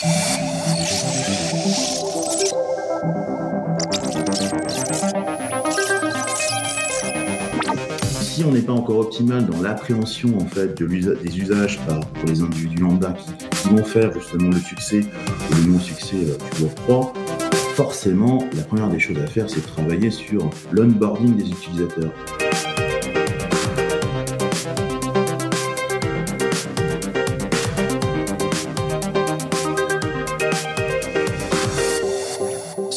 Si on n'est pas encore optimal dans l'appréhension en fait de des usages par, pour les individus lambda qui, vont faire justement le succès ou le non-succès euh, du Web 3, forcément, la première des choses à faire, c'est de travailler sur l'onboarding des utilisateurs.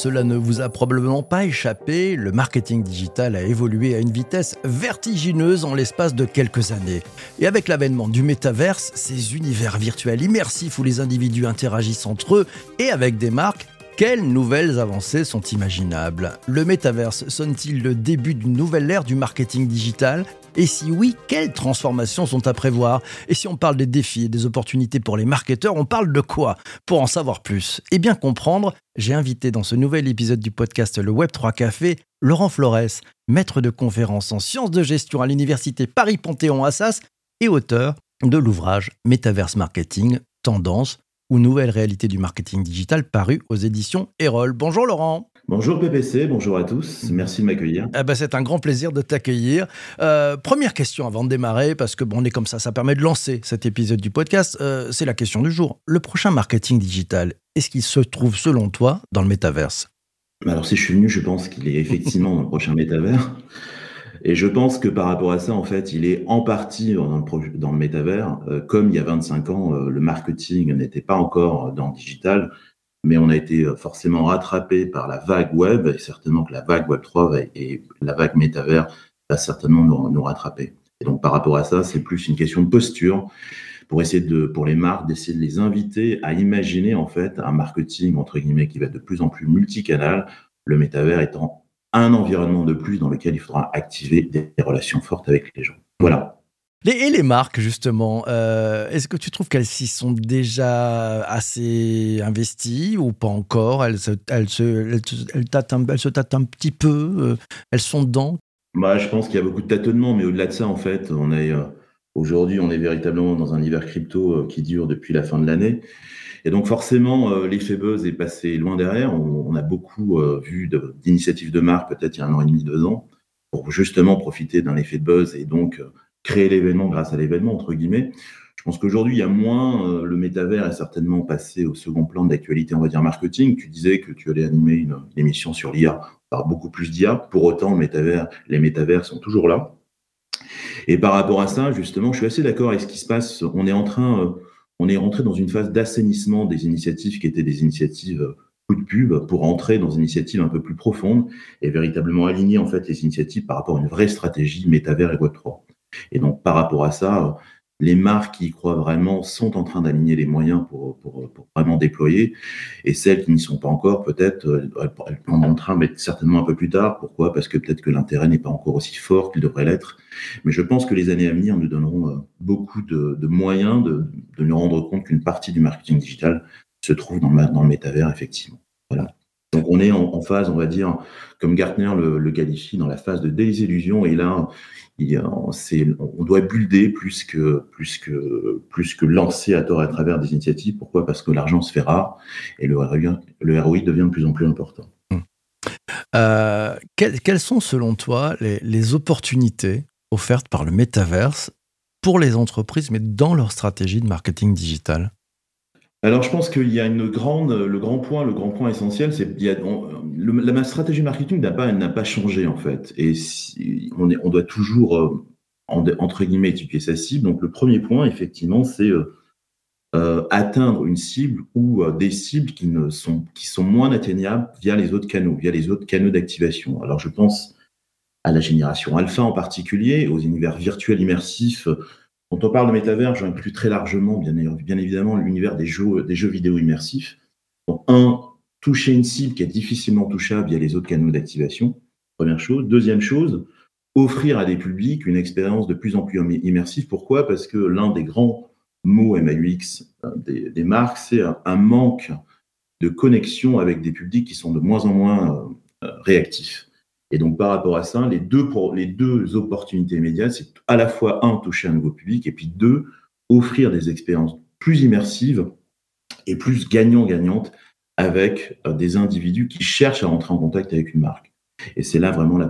Cela ne vous a probablement pas échappé, le marketing digital a évolué à une vitesse vertigineuse en l'espace de quelques années. Et avec l'avènement du métaverse, ces univers virtuels immersifs où les individus interagissent entre eux et avec des marques, quelles nouvelles avancées sont imaginables? Le métaverse sonne-t-il le début d'une nouvelle ère du marketing digital? Et si oui, quelles transformations sont à prévoir? Et si on parle des défis et des opportunités pour les marketeurs, on parle de quoi? Pour en savoir plus et bien comprendre, j'ai invité dans ce nouvel épisode du podcast Le Web3 Café Laurent Flores, maître de conférences en sciences de gestion à l'université Paris-Panthéon-Assas et auteur de l'ouvrage Metaverse Marketing, Tendance ou Nouvelle réalité du marketing digital paru aux éditions Erol. Bonjour Laurent. Bonjour PPC, bonjour à tous, merci de m'accueillir. Eh ben, c'est un grand plaisir de t'accueillir. Euh, première question avant de démarrer, parce que bon, on est comme ça, ça permet de lancer cet épisode du podcast, euh, c'est la question du jour. Le prochain marketing digital, est-ce qu'il se trouve selon toi dans le métaverse? Alors si je suis venu, je pense qu'il est effectivement dans le prochain métavers. Et je pense que par rapport à ça, en fait, il est en partie dans le, dans le métavers. Euh, comme il y a 25 ans, le marketing n'était pas encore dans le digital mais on a été euh, forcément rattrapé par la vague web, et certainement que la vague web 3 et la vague métavers va certainement nous, rattraper. Et donc par rapport à ça, c'est plus une question de posture pour essayer de, pour les marques, d'essayer de les inviter à imaginer en fait un marketing entre guillemets qui va être de plus en plus multicanal, le métavers étant un environnement de plus dans lequel il faudra activer des relations fortes avec les gens. Voilà et les marques, justement, euh, est-ce que tu trouves qu'elles s'y sont déjà assez investies ou pas encore? Elles se, elles, tâtent un, petit peu euh, Elles sont dedans? Bah, Je pense qu'il y a beaucoup de tâtonnements, mais au-delà de ça, en fait, on est, euh, aujourd'hui, on est véritablement dans un hiver crypto qui dure depuis la fin de l'année. Et donc forcément, l'effet buzz est passé loin derrière. On, a beaucoup vu d'initiatives de, marques, peut-être il y a un an et demi, deux ans, pour justement profiter d'un effet buzz et donc créer l'événement grâce à l'événement, entre guillemets. Je pense qu'aujourd'hui, il y a moins, euh, le métavers est certainement passé au second plan d'actualité, on va dire marketing. Tu disais que tu allais animer une, émission sur l'IA, par beaucoup plus d'IA. Pour autant, métavers, les métavers sont toujours là. Et par rapport à ça, justement, je suis assez d'accord avec ce qui se passe. On est en train, euh, on est rentré dans une phase d'assainissement des initiatives qui étaient des initiatives euh, coup de pub pour entrer dans une initiative un peu plus profonde et véritablement aligner en fait les initiatives par rapport à une vraie stratégie métavers et Web3. Et donc, par rapport à ça, les marques qui y croient vraiment sont en train d'aligner les moyens pour, pour, pour, vraiment déployer. Et celles qui n'y sont pas encore, peut-être, euh, elles prendront le train, mais certainement un peu plus tard. Pourquoi? Parce que peut-être que l'intérêt n'est pas encore aussi fort qu'il devrait l'être. Mais je pense que les années à venir nous donneront euh, beaucoup de, de moyens de, de, nous rendre compte qu'une partie du marketing digital se trouve dans le, dans le métavers, effectivement. Voilà. Donc on est en, phase, on va dire, comme Gartner le, le, qualifie, dans la phase de désillusion. Et là, on doit builder plus que, plus, que, plus lancer à tort à travers des initiatives. Pourquoi? Parce que l'argent se fait rare et le le ROI devient de plus en plus important. Hum. Euh, quelles, sont selon toi les, les opportunités offertes par le métaverse pour les entreprises, mais dans leur stratégie de marketing digital? Alors, je pense qu'il y a une grande, le grand point, le grand point essentiel, c'est que la stratégie marketing n'a pas, n'a pas changé en fait, et on, est, on doit toujours euh, entre guillemets étudier sa cible. Donc, le premier point, effectivement, c'est euh, euh, atteindre une cible ou des cibles qui ne sont qui sont moins atteignables via les autres canaux, via les autres canaux d'activation. Alors, je pense à la génération alpha en particulier, aux univers virtuels immersifs quand on parle de métavers, j'inclus très largement, bien, évidemment, l'univers des jeux, vidéo immersifs. Un, toucher une cible qui est difficilement touchable via les autres canaux d'activation, première chose. Deuxième chose, offrir à des publics une expérience de plus en plus immersive. Pourquoi? Parce que l'un des grands mots MAUX euh, des, marques, c'est un, manque de connexion avec des publics qui sont de moins en moins euh, réactifs. Et donc, par rapport à ça, les deux, opportunités immédiates, c'est à la fois, un, toucher un nouveau public, et puis deux, offrir des expériences plus immersives et plus gagnant-gagnante avec des individus qui cherchent à rentrer en contact avec une marque. Et c'est là vraiment la,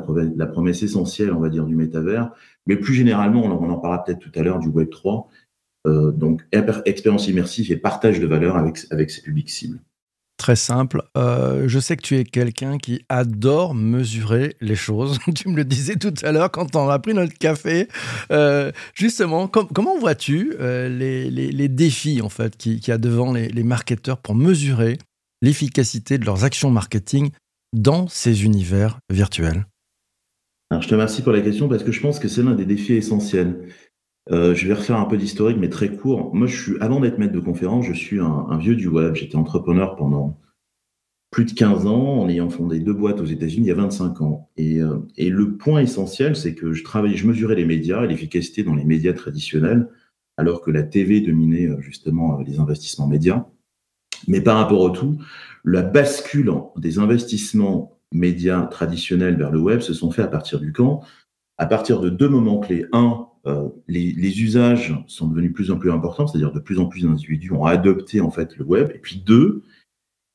promesse essentielle, on va dire, du métavers. Mais plus généralement, on en parlera peut-être tout à l'heure du Web 3. Euh, donc, expérience immersive et partage de valeur avec, ses publics cibles. Très simple. Euh, je sais que tu es quelqu'un qui adore mesurer les choses. tu me le disais tout à l'heure quand on a pris notre café. Euh, justement, comment vois-tu les, défis en fait qu'il y a devant les, marketeurs pour mesurer l'efficacité de leurs actions marketing dans ces univers virtuels? Je te remercie pour la question parce que je pense que c'est l'un des défis essentiels. Euh, je vais refaire un peu d'historique, mais très court. Moi, je suis, avant d'être maître de conférence, je suis un, vieux du web. J'étais entrepreneur pendant plus de 15 ans, en ayant fondé deux boîtes aux États-Unis il y a 25 ans. Et, euh, et le point essentiel, c'est que je travaillais, je mesurais les médias et l'efficacité dans les médias traditionnels, alors que la TV dominait euh, justement les investissements médias. Mais par rapport au tout, la bascule des investissements médias traditionnels vers le web se sont faits à partir du camp, à partir de deux moments clés. Un, euh, les, usages sont devenus de plus en plus importants, c'est-à-dire de plus en plus d'individus ont adopté en fait le web. Et puis deux,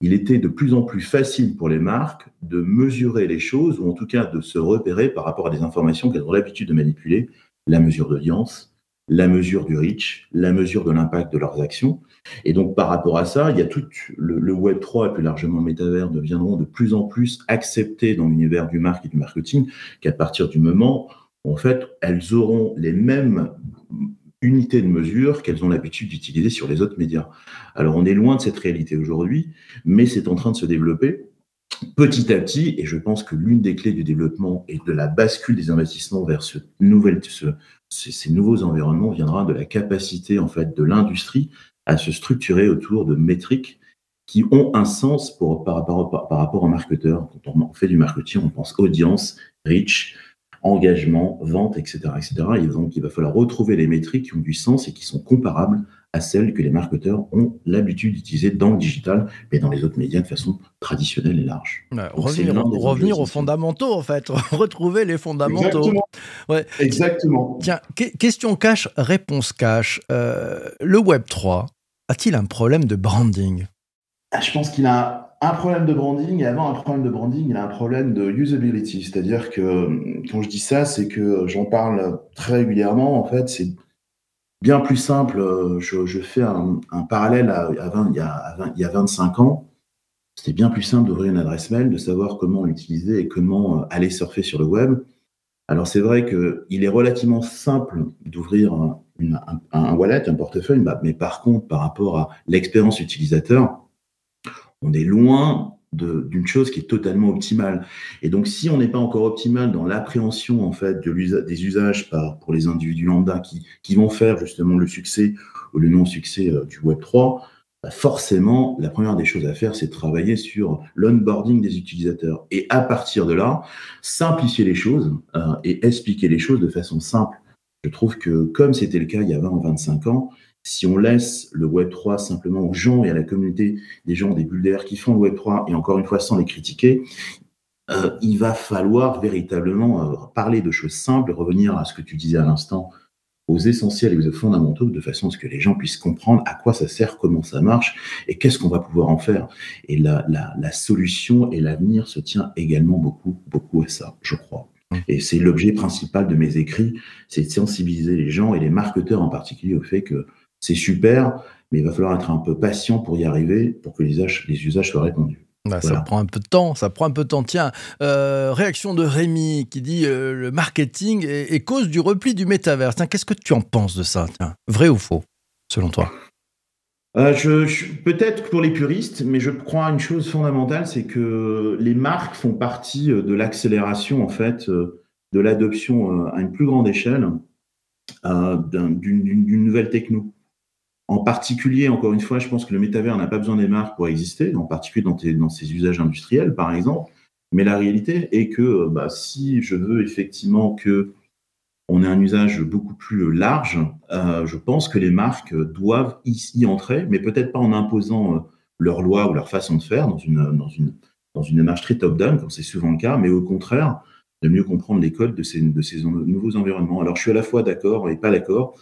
il était de plus en plus facile pour les marques de mesurer les choses, ou en tout cas de se repérer par rapport à des informations qu'elles ont l'habitude de manipuler, la mesure d'audience, la mesure du reach, la mesure de l'impact de leurs actions. Et donc, par rapport à ça, il y a tout le, Web 3 et plus largement métavers deviendront de plus en plus acceptés dans l'univers du marketing et du marketing qu'à partir du moment où, en fait, elles auront les mêmes unités de mesure qu'elles ont l'habitude d'utiliser sur les autres médias. Alors, on est loin de cette réalité aujourd'hui, mais c'est en train de se développer petit à petit, et je pense que l'une des clés du développement et de la bascule des investissements vers ce nouvel, ces, nouveaux environnements viendra de la capacité en fait de l'industrie à se structurer autour de métriques qui ont un sens par, rapport, aux marketeurs. Quand on fait du marketing, on pense audience, reach, engagement, vente, etc., etc. Et donc, il va falloir retrouver les métriques qui ont du sens et qui sont comparables à celles que les marketeurs ont l'habitude d'utiliser dans le digital, mais dans les autres médias de façon traditionnelle et large. revenir, aux fondamentaux, en fait, retrouver les fondamentaux. Exactement. Ouais. Exactement. Tiens, question cash, réponse cash. Euh, le Web 3 a-t-il un problème de branding? Ah, Je pense qu'il a un problème de branding, et avant un problème de branding, il a un problème de usability. C'est-à-dire que quand je dis ça, c'est que j'en parle très régulièrement. En fait, c'est bien plus simple. Euh, je, fais un, parallèle à, il, y a, il, y a 25 ans. C'était bien plus simple d'ouvrir une adresse mail, de savoir comment l'utiliser et comment euh, aller surfer sur le web. Alors c'est vrai qu'il est relativement simple d'ouvrir un, wallet, un portefeuille, mais par contre, par rapport à l'expérience utilisateur, on est loin d'une chose qui est totalement optimale. Et donc, si on n'est pas encore optimal dans l'appréhension en fait de des usages pour les individus lambda qui, vont faire justement le succès ou le non-succès euh, du Web 3, bah, forcément, la première des choses à faire, c'est travailler sur l'onboarding des utilisateurs. Et à partir de là, simplifier les choses euh, et expliquer les choses de façon simple. Je trouve que, comme c'était le cas il y a 20 ou 25 ans, si on laisse le Web3 simplement aux gens et à la communauté des gens, des bulles d'air qui font le Web3, et encore une fois sans les critiquer, euh, il va falloir véritablement euh, parler de choses simples, revenir à ce que tu disais à l'instant, aux essentiels et aux fondamentaux, de façon à ce que les gens puissent comprendre à quoi ça sert, comment ça marche, et qu'est-ce qu'on va pouvoir en faire. Et la, la solution et l'avenir se tient également beaucoup, beaucoup à ça, je crois. Et c'est l'objet principal de mes écrits, c'est de sensibiliser les gens et les marketeurs en particulier au fait que c'est super, mais il va falloir être un peu patient pour y arriver, pour que les usages, les usages soient répondus. Bah, ça prend un peu de temps, ça prend un peu de temps. Tiens, euh, réaction de Rémi qui dit euh, le marketing est, cause du repli du métavers. Qu'est-ce que tu en penses de ça Vrai ou faux, selon toi? Euh, je, Peut-être pour les puristes, mais je crois à une chose fondamentale, c'est que les marques font partie de l'accélération en fait de l'adoption à une plus grande échelle d'une nouvelle techno. En particulier, encore une fois, je pense que le métavers n'a pas besoin des marques pour exister, en particulier dans, ses usages industriels, par exemple. Mais la réalité est que bah, si je veux effectivement que on ait un usage beaucoup plus large, euh, je pense que les marques doivent y, entrer, mais peut-être pas en imposant euh, leur loi ou leur façon de faire dans une, dans une, dans une démarche très top-down, comme c'est souvent le cas, mais au contraire, de mieux comprendre les codes de ces, de ces nouveaux environnements. Alors, je suis à la fois d'accord et pas d'accord,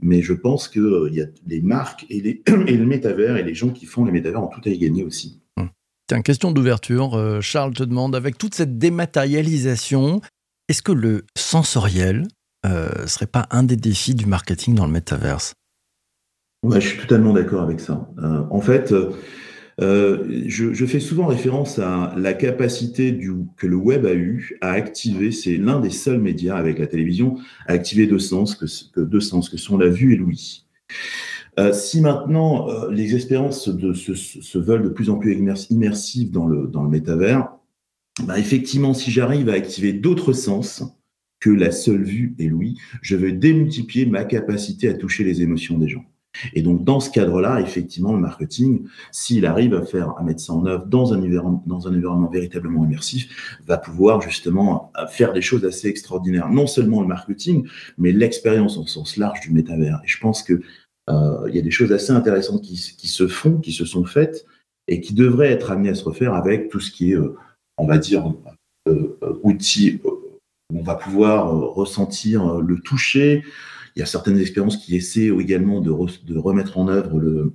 mais je pense qu'il euh, y a les marques et, les, et le métavers et les gens qui font les métavers ont tout à y gagner aussi. C'est une question d'ouverture. Euh, Charles te demande, avec toute cette dématérialisation, est-ce que le sensoriel euh, serait pas un des défis du marketing dans le métaverse? Ouais, je suis totalement d'accord avec ça. Euh, en fait, euh, je, fais souvent référence à la capacité du, que le web a eu à activer, c'est l'un des seuls médias avec la télévision, à activer deux sens, que, deux sens, que sont la vue et l'ouïe. Euh, si maintenant euh, les expériences de, se, veulent de plus en plus immersives dans le, dans le métavers, bah effectivement, si j'arrive à activer d'autres sens que la seule vue et l'ouïe, je vais démultiplier ma capacité à toucher les émotions des gens. Et donc, dans ce cadre-là, effectivement, le marketing, s'il arrive à faire, à mettre ça en œuvre dans un environnement, véritablement immersif, va pouvoir justement faire des choses assez extraordinaires. Non seulement le marketing, mais l'expérience en sens large du métavers. Et je pense que euh, y a des choses assez intéressantes qui, se font, qui se sont faites et qui devraient être amenées à se refaire avec tout ce qui est, euh, on va dire, euh, outils où on va pouvoir ressentir le toucher, il y a certaines expériences qui essaient également de, remettre en œuvre le,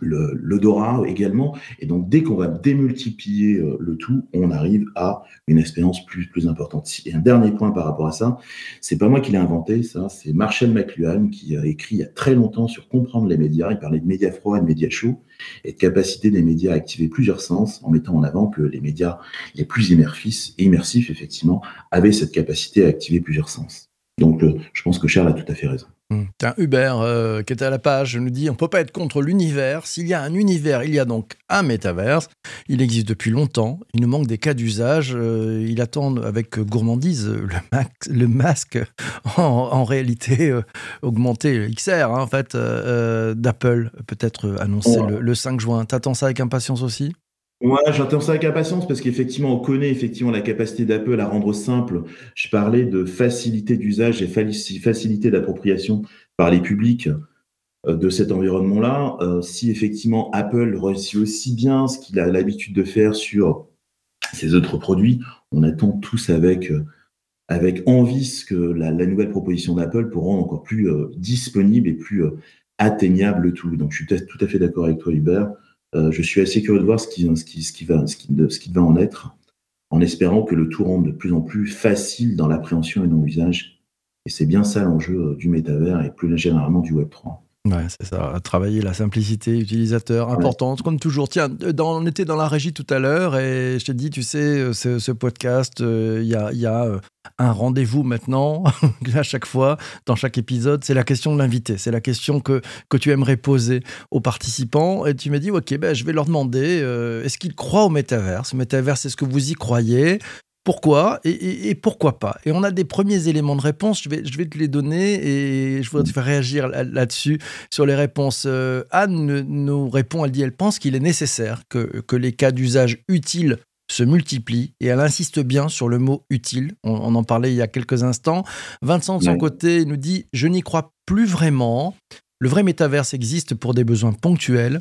l'odorat également. Et donc, dès qu'on va démultiplier euh, le tout, on arrive à une expérience plus, plus importante. Et un dernier point par rapport à ça, c'est pas moi qui l'ai inventé, ça, c'est Marshall McLuhan qui a écrit il y a très longtemps sur comprendre les médias. Il parlait de médias froids et de médias chauds et de capacité des médias à activer plusieurs sens en mettant en avant que les médias les plus immersifs, immersifs effectivement, avaient cette capacité à activer plusieurs sens. Donc, euh, je pense que Charles a tout à fait raison. Hum. Tiens, Hubert, euh, qui était à la page, nous dit on ne peut pas être contre l'univers. S'il y a un univers, il y a donc un métaverse. Il existe depuis longtemps. Il nous manque des cas d'usage. Euh, il attend avec gourmandise le, le masque en, réalité augmenté, XR, hein, en fait, d'Apple, peut-être annoncé le, le 5 juin. T'attends ça avec impatience aussi? Ouais, j'entends ça avec impatience parce qu'effectivement, on connaît effectivement la capacité d'Apple à rendre simple. Je parlais de facilité d'usage et facilité d'appropriation par les publics euh, de cet environnement-là. Euh, si effectivement Apple réussit aussi bien ce qu'il a l'habitude de faire sur ses autres produits, on attend tous avec, euh, avec envie ce que la, nouvelle proposition d'Apple pour rendre encore plus disponible et plus atteignable le tout. Donc je suis tout à fait d'accord avec toi, Hubert. Euh, je suis assez curieux de voir ce qui, va, en être, en espérant que le tout rende de plus en plus facile dans l'appréhension et dans l'usage. Et c'est bien ça l'enjeu euh, du métavers et plus généralement du Web3. Ouais, c'est ça. Travailler la simplicité utilisateur importante, comme toujours. Tiens, dans, on était dans la régie tout à l'heure et je t'ai dit, tu sais, euh, ce, podcast, il y a, y a un rendez-vous maintenant, à chaque fois, dans chaque épisode, c'est la question de l'invité. C'est la question que, que tu aimerais poser aux participants. Et tu m'as dit, OK, ben, je vais leur demander, euh, est-ce qu'ils croient au métaverse Métaverse, est-ce que vous y croyez pourquoi et, pourquoi pas Et on a des premiers éléments de réponse, je vais, je vais te les donner et je voudrais te faire réagir là-dessus, sur les réponses. Euh, Anne nous répond, elle dit, elle pense qu'il est nécessaire que, que les cas d'usage utiles se multiplient et elle insiste bien sur le mot utile. On, en parlait il y a quelques instants. Vincent, de son côté, nous dit Je n'y crois plus vraiment. Le vrai métaverse existe pour des besoins ponctuels.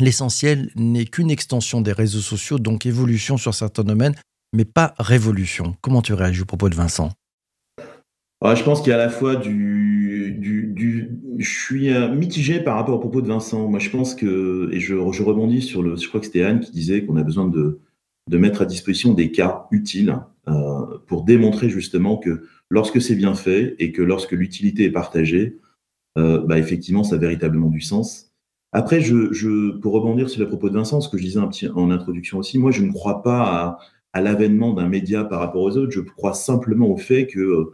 L'essentiel n'est qu'une extension des réseaux sociaux, donc évolution sur certains domaines, mais pas révolution. Comment tu réagis au propos de Vincent? Je pense qu'il y a à la fois du, Je suis mitigé par rapport au propos de Vincent. Moi, je pense que. Et je, rebondis sur le. Je crois que c'était Anne qui disait qu'on a besoin de mettre à disposition des cas utiles euh, pour démontrer justement que lorsque c'est bien fait et que lorsque l'utilité est partagée, euh, bah effectivement, ça a véritablement du sens. Après, pour rebondir sur le propos de Vincent, ce que je disais un petit, en introduction aussi, moi, je ne crois pas à, à l'avènement d'un média par rapport aux autres. Je crois simplement au fait que,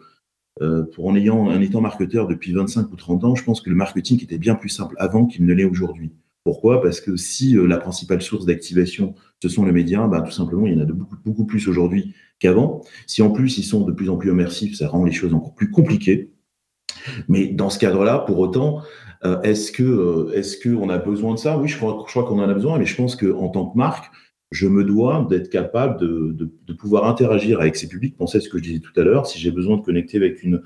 euh, pour en ayant en étant marketeur depuis 25 ou 30 ans, je pense que le marketing était bien plus simple avant qu'il ne l'est aujourd'hui. Pourquoi? Parce que si euh, la principale source d'activation, ce sont les médias, bah, tout simplement, il y en a de beaucoup, beaucoup plus aujourd'hui qu'avant. Si en plus ils sont de plus en plus immersifs, ça rend les choses encore plus compliquées. Mais dans ce cadre-là, pour autant, euh, est-ce que euh, est-ce qu'on a besoin de ça? Oui, je crois, je crois qu'on en a besoin, mais je pense qu'en tant que marque, je me dois d'être capable de, pouvoir interagir avec ces publics. Pensez à ce que je disais tout à l'heure. Si j'ai besoin de connecter avec une,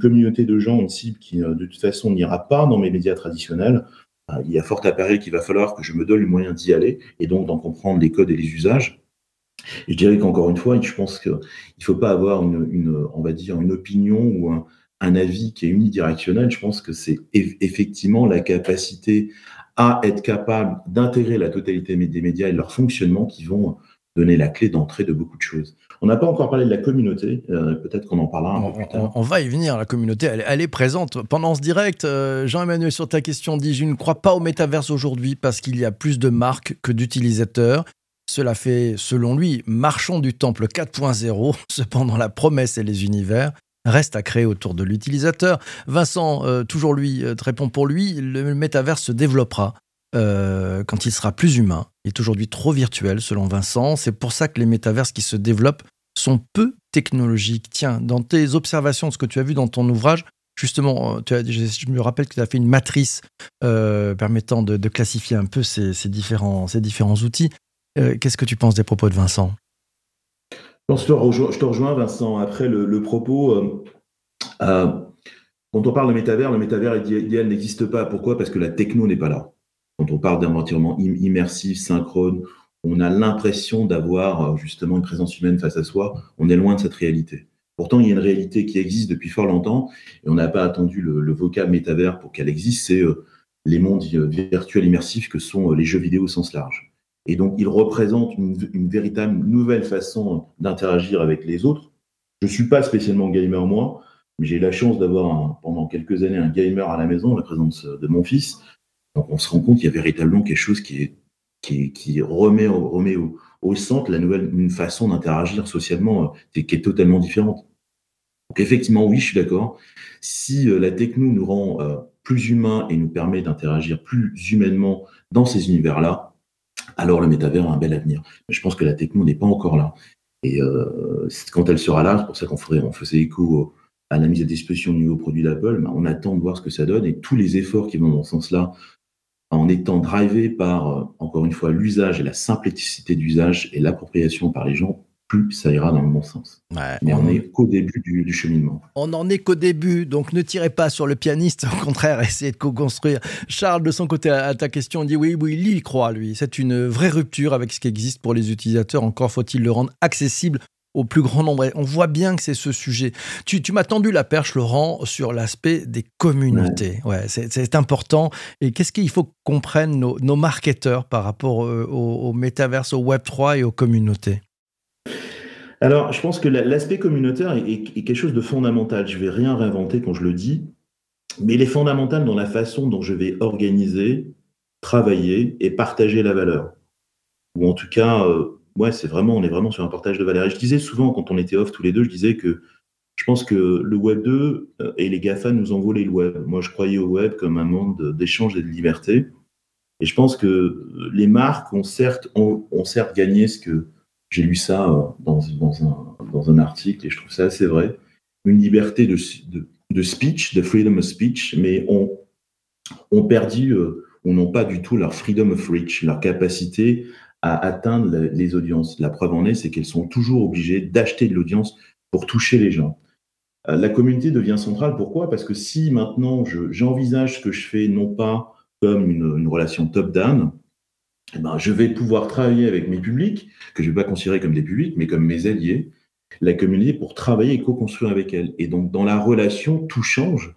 communauté de gens, une cible qui de toute façon n'ira pas dans mes médias traditionnels, il y a fort à parier qu'il va falloir que je me donne le moyen d'y aller et donc d'en comprendre les codes et les usages. je dirais qu'encore une fois, je pense qu'il ne faut pas avoir une, on va dire, une opinion ou un, avis qui est unidirectionnel. Je pense que c'est effectivement la capacité à être capable d'intégrer la totalité des médias et leur fonctionnement qui vont donner la clé d'entrée de beaucoup de choses. On n'a pas encore parlé de la communauté, euh, peut-être qu'on en parlera un on, peu plus tard. On, va y venir, la communauté, elle, est présente. Pendant ce direct, euh, Jean-Emmanuel, sur ta question, dit Je ne crois pas au métaverse aujourd'hui parce qu'il y a plus de marques que d'utilisateurs. Cela fait, selon lui, marchand du temple 4.0. Cependant, la promesse et les univers restent à créer autour de l'utilisateur. Vincent, euh, toujours lui, euh, répond pour lui, le métaverse se développera euh, quand il sera plus humain. Il est aujourd'hui trop virtuel, selon Vincent. C'est pour ça que les métaverses qui se développent sont peu technologiques. Tiens, dans tes observations, de ce que tu as vu dans ton ouvrage, justement, je, me rappelle que tu as fait une matrice permettant de, classifier un peu ces, différents, ces différents outils. Qu'est-ce que tu penses des propos de Vincent? Je te, rejoins, Vincent. Après, le, propos, euh, euh, quand on parle de métavers, le métavers idéal n'existe pas. Pourquoi? Parce que la techno n'est pas là. Quand on parle d'un environnement immersif, synchrone, on a l'impression d'avoir justement une présence humaine face à soi. On est loin de cette réalité. Pourtant, il y a une réalité qui existe depuis fort longtemps et on n'a pas attendu le, le vocable métavers pour qu'elle existe. C'est les mondes virtuels immersifs que sont les jeux vidéo au sens large. Et donc, il représente une, véritable nouvelle façon d'interagir avec les autres. Je ne suis pas spécialement gamer, moi, mais j'ai la chance d'avoir pendant quelques années un gamer à la maison, la présence de mon fils. Donc, on se rend compte qu'il y a véritablement quelque chose qui, remet au, centre la nouvelle une façon d'interagir socialement euh, qui est totalement différente. Donc, effectivement, oui, je suis d'accord. Si euh, la techno nous rend euh, plus humains et nous permet d'interagir plus humainement dans ces univers-là, alors le métavers a un bel avenir. Mais je pense que la techno n'est pas encore là. Et euh, quand elle sera là, c'est pour ça qu'on on faisait écho à la mise à disposition du nouveau produit d'Apple, on attend de voir ce que ça donne et tous les efforts qui vont dans ce sens-là, en étant drivés par, encore une fois, l'usage et la simplicité d'usage et l'appropriation par les gens, plus ça ira dans le bon sens. Mais on n'est qu'au début du, cheminement. On n'en est qu'au début, donc ne tirez pas sur le pianiste, au contraire, essayez de co-construire. Charles, de son côté, à ta question, dit oui, oui, il y croit, lui. C'est une vraie rupture avec ce qui existe pour les utilisateurs. Encore faut-il le rendre accessible au plus grand nombre. on voit bien que c'est ce sujet. Tu, tu m'as tendu la perche, Laurent, sur l'aspect des communautés. Ouais, c'est important. Et qu'est-ce qu'il faut que comprennent nos, nos marketeurs par rapport euh, au, au métaverse, au Web3 et aux communautés? Alors, je pense que l'aspect communautaire est, quelque chose de fondamental. Je ne vais rien réinventer quand je le dis, mais il est fondamental dans la façon dont je vais organiser, travailler et partager la valeur. Ou en tout cas, euh, ouais, c'est vraiment, on est vraiment sur un partage de valeur. Et je disais souvent, quand on était off tous les deux, je disais que je pense que le Web 2 euh, et les GAFA nous ont volé le Web. Moi, je croyais au Web comme un monde d'échange et de liberté. Et je pense que les marques ont certes, ont certes gagné ce que j'ai lu ça euh, dans, un, article et je trouve ça assez vrai. Une liberté de, speech, de freedom of speech, mais on, on perdu, euh, ou n'ont pas du tout leur freedom of reach, leur capacité à atteindre les audiences. La preuve en est, c'est qu'elles sont toujours obligées d'acheter de l'audience pour toucher les gens. Euh, la communauté devient centrale. Pourquoi? Parce que si maintenant j'envisage ce que je fais non pas comme une relation top-down, eh ben, je vais pouvoir travailler avec mes publics, que je ne vais pas considérer comme des publics, mais comme mes alliés, la communauté pour travailler et co-construire avec elle. Et donc, dans la relation, tout change.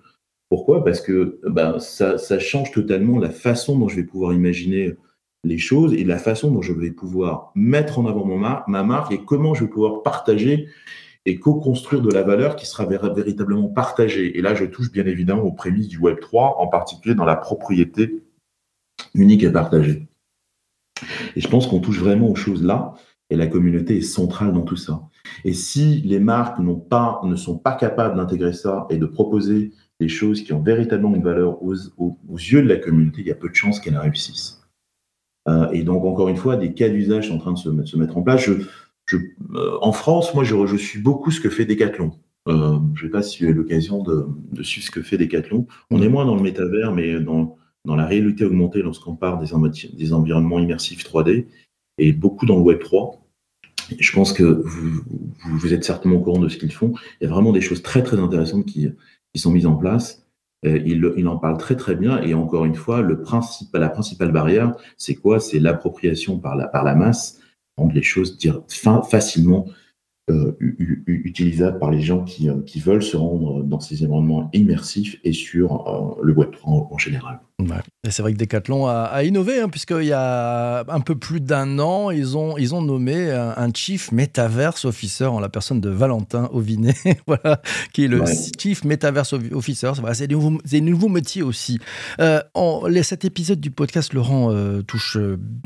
Pourquoi? Parce que ben, ça, change totalement la façon dont je vais pouvoir imaginer les choses et la façon dont je vais pouvoir mettre en avant mon ma marque et comment je vais pouvoir partager et co-construire de la valeur qui sera véritablement partagée. Et là, je touche bien évidemment aux prémices du Web 3, en particulier dans la propriété unique et partagée. Et je pense qu'on touche vraiment aux choses là, et la communauté est centrale dans tout ça. Et si les marques n'ont pas, ne sont pas capables d'intégrer ça et de proposer des choses qui ont véritablement une valeur aux, yeux de la communauté, il y a peu de chances qu'elles réussissent. Euh, et donc, encore une fois, des cas d'usage sont en train de se, se mettre en place. Je, je, euh, en France, moi, je, je, suis beaucoup ce que fait Decathlon. Euh, je ne sais pas si avez l'occasion de, de, suivre ce que fait Decathlon. On est moins dans le métavers, mais dans, dans la réalité augmentée lorsqu'on parle des, environnements immersifs 3D et beaucoup dans le Web 3. Je pense que vous, êtes certainement au courant de ce qu'ils font. Il y a vraiment des choses très très intéressantes qui, sont mises en place. Euh, il, en parle très très bien et encore une fois, la principale barrière, c'est quoi? C'est l'appropriation par la, masse rendre les choses facilement euh, utilisable par les gens qui, euh, qui, veulent se rendre dans ces environnements immersifs et sur le Web3 en, général. Et c'est vrai que Decathlon a, innové, hein, puisqu'il y a un peu plus d'un an, ils ont, ils ont nommé un, Chief Metaverse Officer en la personne de Valentin Ovinet, voilà, qui est le Chief Metaverse Officer. c'est des nouveaux, nouveaux, métiers aussi. Euh, cet épisode du podcast, Laurent, touche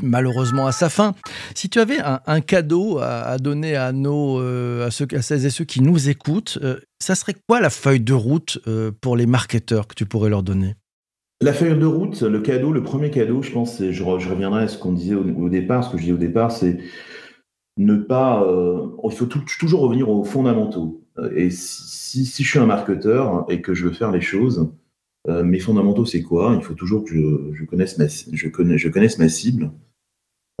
malheureusement à sa fin. Si tu avais un, cadeau à, donner à nos euh, à, ceux, à celles et ceux qui nous écoutent, euh, ça serait quoi la feuille de route euh, pour les marketeurs que tu pourrais leur donner? La feuille de route, le cadeau, le premier cadeau, je pense, je, je reviendrai à ce qu'on disait au, départ. Ce que je disais au départ, c'est ne pas. il faut toujours revenir aux fondamentaux. Et si, je suis un marketeur et que je veux faire les choses, mes fondamentaux, c'est quoi? Il faut toujours que je, connaisse, ma, cible.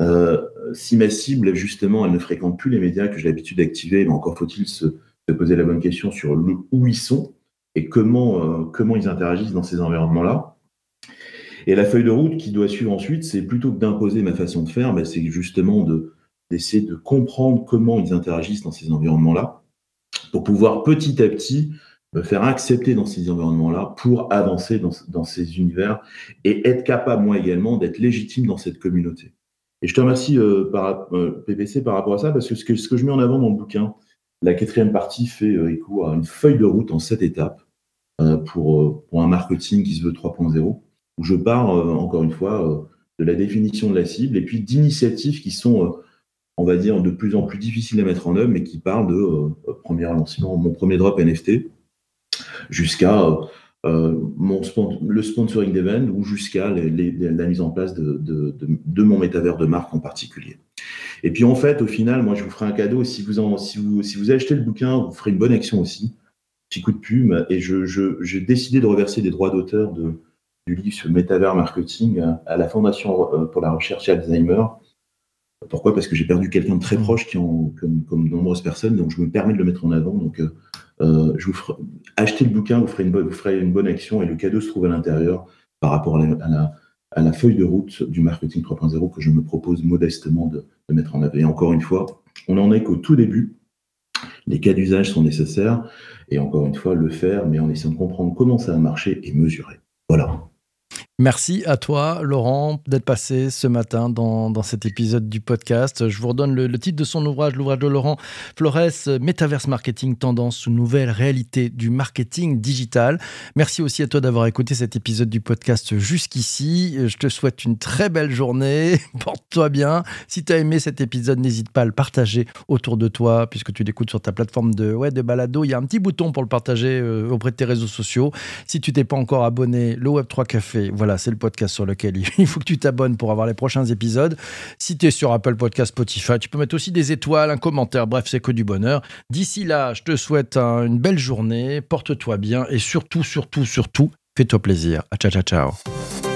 Euh, si ma cible, justement, elle ne fréquente plus les médias que j'ai l'habitude d'activer, mais encore faut-il se, poser la bonne question sur le, où ils sont et euh, comment ils interagissent dans ces environnements-là. Et la feuille de route qui doit suivre ensuite, c'est plutôt que d'imposer ma façon de faire, c'est justement d'essayer de comprendre comment ils interagissent dans ces environnements-là, pour pouvoir petit à petit me faire accepter dans ces environnements-là pour avancer dans, ces univers et être capable, moi également, d'être légitime dans cette communauté. Et je te remercie, euh, par, euh, PPC, par rapport à ça, parce que ce, que je mets en avant dans le bouquin, la quatrième partie fait euh, écho à une feuille de route en sept étapes pour un marketing qui se veut 3.0, où je parle, encore une fois, de la définition de la cible et puis d'initiatives qui sont, on va dire, de plus en plus difficiles à mettre en œuvre, mais qui parlent de premier lancement, mon premier drop NFT, jusqu'à euh, mon le sponsoring d'event ou jusqu'à la mise en place de, mon métavers de marque en particulier. Et puis en fait, au final, moi je vous ferai un cadeau. Si vous, si vous, si vous achetez le bouquin, vous ferez une bonne action aussi. Petit coup de pub. Et j'ai décidé de reverser des droits d'auteur de, du livre sur métavers marketing à, la Fondation euh, pour la recherche Alzheimer. Pourquoi? Parce que j'ai perdu quelqu'un de très mmh. proche, qui en, comme, comme, nombreuses personnes, donc je me permets de le mettre en avant. Donc, euh, euh, je vous ferai, achetez le bouquin, vous ferez, une bonne, vous ferez une bonne action et le cadeau se trouve à l'intérieur par rapport à la, à, la, feuille de route du marketing 3.0 que je me propose modestement de, de, mettre en avant. Et encore une fois, on n'en est qu'au tout début. Les cas d'usage sont nécessaires et encore une fois, le faire, mais en essayant de comprendre comment ça a marché et mesurer. Voilà. Merci à toi, Laurent, d'être passé ce matin dans, dans, cet épisode du podcast. Je vous redonne le, titre de son ouvrage, l'ouvrage de Laurent Flores, Metaverse Marketing, tendance ou nouvelle réalité du marketing digital. Merci aussi à toi d'avoir écouté cet épisode du podcast jusqu'ici. Je te souhaite une très belle journée. Porte-toi bien. Si tu as aimé cet épisode, n'hésite pas à le partager autour de toi, puisque tu l'écoutes sur ta plateforme de, ouais, de balado. Il y a un petit bouton pour le partager euh, auprès de tes réseaux sociaux. Si tu t'es pas encore abonné, le Web3 Café, voilà c'est le podcast sur lequel il faut que tu t'abonnes pour avoir les prochains épisodes. Si tu es sur Apple Podcast, Spotify, tu peux mettre aussi des étoiles, un commentaire, bref, c'est que du bonheur. D'ici là, je te souhaite une belle journée, porte-toi bien et surtout, surtout, surtout, fais-toi plaisir. Ciao, ciao, ciao.